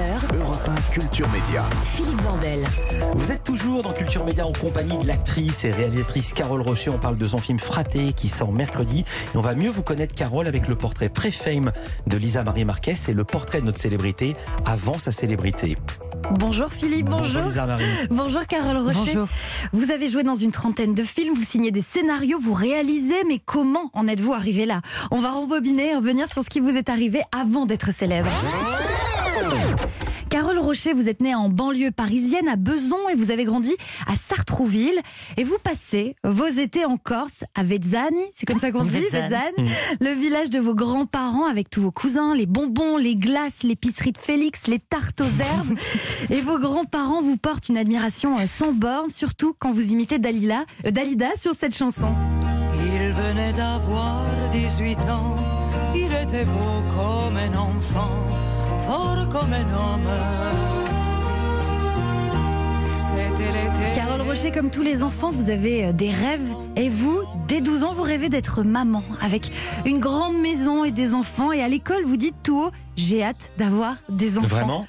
16h, Europe 1 Culture Média. Philippe Vandel. Vous êtes toujours dans Culture Média en compagnie de l'actrice et réalisatrice Carole Rocher. On parle de son film Fraté qui sort mercredi. Et on va mieux vous connaître Carole avec le portrait pré-fame de Lisa Marie Marquez et le portrait de notre célébrité avant sa célébrité. Bonjour Philippe, bonjour. Lisa Marie. Bonjour Carole Rocher. Bonjour. Vous avez joué dans une trentaine de films, vous signez des scénarios, vous réalisez, mais comment en êtes-vous arrivé là? On va rembobiner et revenir sur ce qui vous est arrivé avant d'être célèbre. Carole Rocher, vous êtes née en banlieue parisienne, à Beson, et vous avez grandi à Sartrouville. Et vous passez vos étés en Corse, à Vezzani, c'est comme ça qu'on dit, Vezzane. Vezzane, le village de vos grands-parents avec tous vos cousins, les bonbons, les glaces, l'épicerie de Félix, les tartes aux herbes. et vos grands-parents vous portent une admiration euh, sans borne, surtout quand vous imitez Dalila, euh, Dalida sur cette chanson. Il venait d'avoir 18 ans, il était beau comme un enfant, comme un homme. C'était l'été. Carole Rocher, comme tous les enfants, vous avez euh, des rêves. Et vous, dès 12 ans, vous rêvez d'être maman, avec une grande maison et des enfants. Et à l'école, vous dites tout haut, j'ai hâte d'avoir des enfants. Vraiment?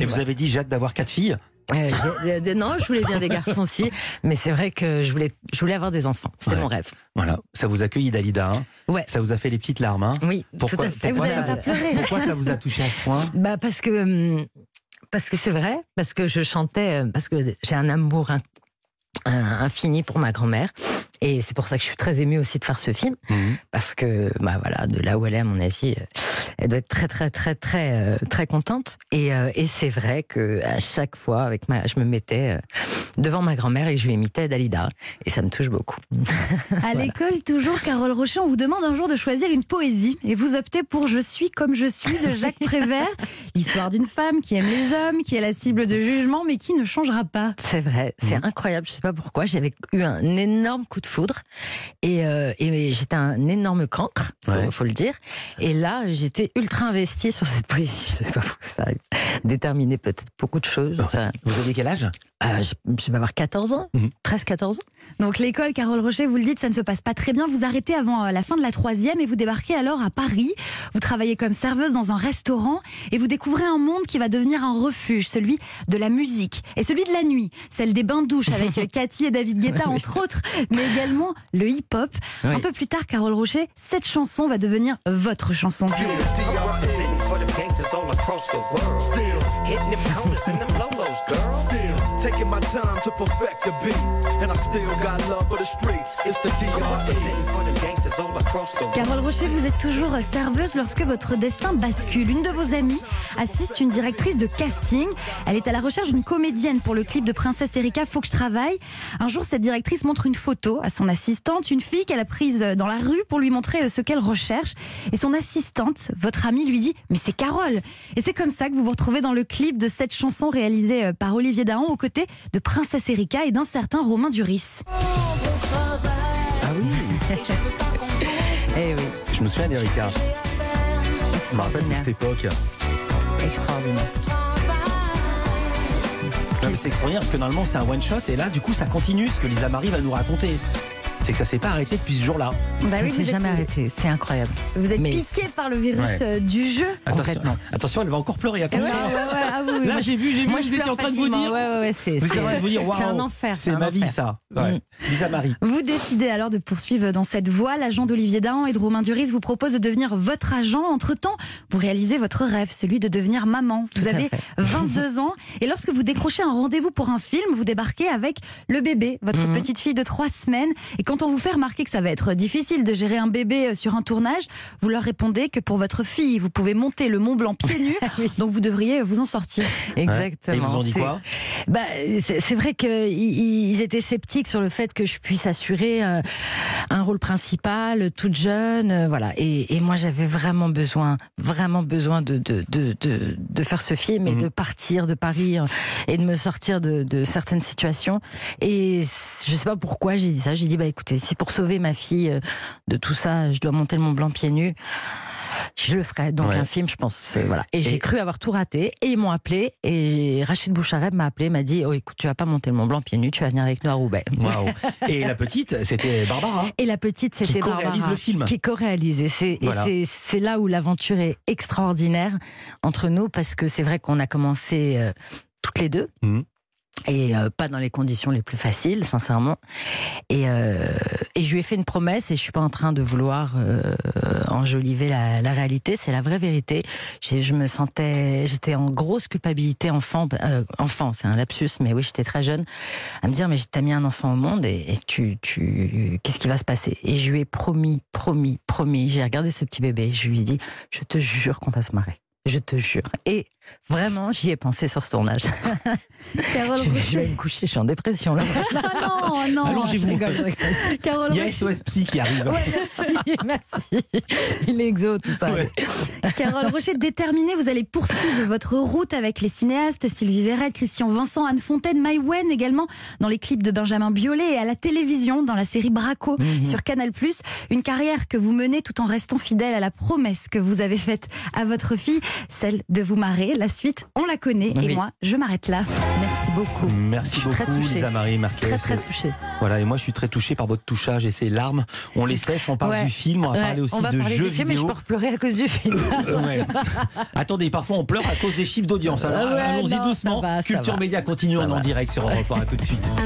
Et vous avez dit j'ai hâte d'avoir quatre filles? Euh, euh, non, je voulais bien des garçons aussi, mais c'est vrai que je voulais, je voulais avoir des enfants. C'est Ouais. mon rêve. Voilà, ça vous accueille Dalida. hein? Ouais. ça vous a fait les petites larmes. hein? Oui, pourquoi, tout à fait. Vous pourquoi n'avez ça, pas pleuré. pourquoi ça vous a touché à ce point? Bah parce que hum, parce que c'est vrai, parce que je chantais, euh, parce que j'ai un amour infini pour ma grand-mère. Et c'est pour ça que je suis très émue aussi de faire ce film, Mhm. parce que bah voilà, de là où elle est, à mon avis, euh, elle doit être très très très très euh, très contente. Et, euh, et c'est vrai que à chaque fois, avec ma, je me mettais devant ma grand-mère et je lui imitais Dalida, et ça me touche beaucoup. À l'école, toujours, Carole Rocher, on vous demande un jour de choisir une poésie. Et vous optez pour Je suis comme je suis de Jacques Prévert. L'histoire d'une femme qui aime les hommes, qui est la cible de jugement, mais qui ne changera pas. C'est vrai, c'est Mhm. incroyable. Je sais pas pourquoi. J'avais eu un énorme coup de foudre et, euh, et j'étais un énorme cancre, faut, Ouais. faut le dire. Et là, j'étais ultra investie sur cette poésie. Je sais pas pourquoi ça a déterminé peut-être beaucoup de choses. Vous aviez quel âge? Euh, je, je vais avoir 14 ans, Mhm. 13-14 ans. Donc l'école, Carole Rocher, vous le dites, ça ne se passe pas très bien. Vous arrêtez avant euh, la fin de la troisième et vous débarquez alors à Paris. Vous travaillez comme serveuse dans un restaurant et vous découvrez un monde qui va devenir un refuge, celui de la musique et celui de la nuit, celle des bains-douches avec euh, Cathy et David Guetta entre autres, mais également le hip-hop. Oui. Un peu plus tard, Carole Rocher, cette chanson va devenir votre chanson. Time to perfect the beat. And I still got love for the streets. It's the I'm D.R.E. representing for them gangsters all across the world. Carole Rocher, vous êtes toujours serveuse lorsque votre destin bascule. Une de vos amies assiste une directrice de casting. Elle est à la recherche d'une comédienne pour le clip de Princesse Erika Faut que je travaille. Un jour, cette directrice montre une photo à son assistante, une fille qu'elle a prise dans la rue pour lui montrer ce qu'elle recherche. Et son assistante, votre amie, lui dit Mais c'est Carole Et c'est comme ça que vous vous retrouvez dans le clip de cette chanson réalisée euh, par Olivier Dahan aux côtés de Princesse Erika et d'un certain Romain Duris. Ah oui Eh oui, Je me souviens d'Erika. Je me rappelle de cette époque. extraordinaire. Non, mais c'est extraordinaire parce que normalement c'est un one shot et là du coup ça continue ce que Lisa Marie va nous raconter. C'est que ça s'est pas arrêté depuis ce jour-là. Bah ça oui, s'est êtes- jamais arrêté. C'est incroyable. Vous êtes Mais- piqué par le virus Ouais. euh, du jeu. Attention, attention, elle va encore pleurer. Attention. ah oui, oui, Là moi, j'ai vu, j'ai vu, moi, vous je étiez en train de vous dire. Ouais, ouais, ouais, c'est un enfer. c'est un ma vie ça. Ouais. Mm. Lisa Marie. Vous décidez alors de poursuivre dans cette voie. L'agent d'Olivier Dahan et de Romain Duris vous propose de devenir votre agent. Entre-temps, vous réalisez votre rêve, celui de devenir maman. Vous Tout avez fait. 22 ans et lorsque vous décrochez un rendez-vous pour un film, vous débarquez avec le bébé, votre Mhm. petite fille de 3 semaines. Et quand on vous fait remarquer que ça va être difficile de gérer un bébé euh, sur un tournage, vous leur répondez que pour votre fille, vous pouvez monter le Mont Blanc pieds nus, Oui. donc vous devriez vous en sortir. Exactement. Et ils vous ont dit C'est- quoi? Bah, c'est vrai qu'ils étaient sceptiques sur le fait que je puisse assurer euh, un rôle principal, toute jeune, euh, voilà. Et, et moi, j'avais vraiment besoin, vraiment besoin de de, de, de, de faire ce film et Mhm. de partir de Paris euh, et de me sortir de, de certaines situations. Et je sais pas pourquoi j'ai dit ça. J'ai dit bah écoutez, si pour sauver ma fille euh, de tout ça, je dois monter le Mont Blanc pieds nus. je le ferai. Donc Ouais. un film, je pense, euh, voilà. Et, Et- j'ai cru avoir tout raté. Et ils m'ont appelé. Et Rachid Bouchareb m'a appelé, m'a dit, oh écoute, tu vas pas monter le Mont Blanc pieds nus, tu vas venir avec nous à Roubaix. Waouh. Et la petite, c'était Barbara. Et la petite, c'était co-réalise Barbara, le film. Qui co-réalise. Et c'est Voilà. là où l'aventure est extraordinaire entre nous, parce que c'est vrai qu'on a commencé euh, toutes les deux. Mhm. Et euh, pas dans les conditions les plus faciles, sincèrement. Et, euh, et je lui ai fait une promesse, et je suis pas en train de vouloir euh, enjoliver la, réalité, c'est la vraie vérité. Je me sentais, j'étais en grosse culpabilité enfant, enfant, c'est un lapsus, mais oui, j'étais très jeune, à me dire mais t'as mis un enfant au monde et, et tu, tu, qu'est-ce qui va se passer? Et je lui ai promis, promis, promis. J'ai regardé ce petit bébé, je lui ai dit, je te jure qu'on va se marrer. Je te jure. Et vraiment, j'y ai pensé sur ce tournage. Carole Je, je vais me coucher, je suis en dépression là. Ah non, non. Allongez-vous. Carole Il y a. SOS Psy qui arrive. Merci, merci. Il est exo, tout ça. Ouais. Carole Rocher, déterminée, vous allez poursuivre votre route avec les cinéastes Sylvie Verret, Christian Vincent, Anne Fontaine, Maïwen également, dans les clips de Benjamin Biolay et à la télévision dans la série Braco Mhm. sur Canal+. Une carrière que vous menez tout en restant fidèle à la promesse que vous avez faite à votre fille, celle de vous marrer. La suite, on la connaît et moi, je m'arrête là. Merci beaucoup. Merci très beaucoup, touchée. Lisa Marie Marquez. Très très touchée. Voilà, et moi je suis très touché par votre touchage et ces larmes. On les sèche, on parle Ouais. du film, on va Ouais, parler aussi on va de parler jeux du film, mais je vidéo. peux pleurer à cause du film. Ouais. Attendez, parfois on pleure à cause des chiffres d'audience. Allons-y doucement. va, Culture. Média continue en, direct sur Europe 1. À tout de suite.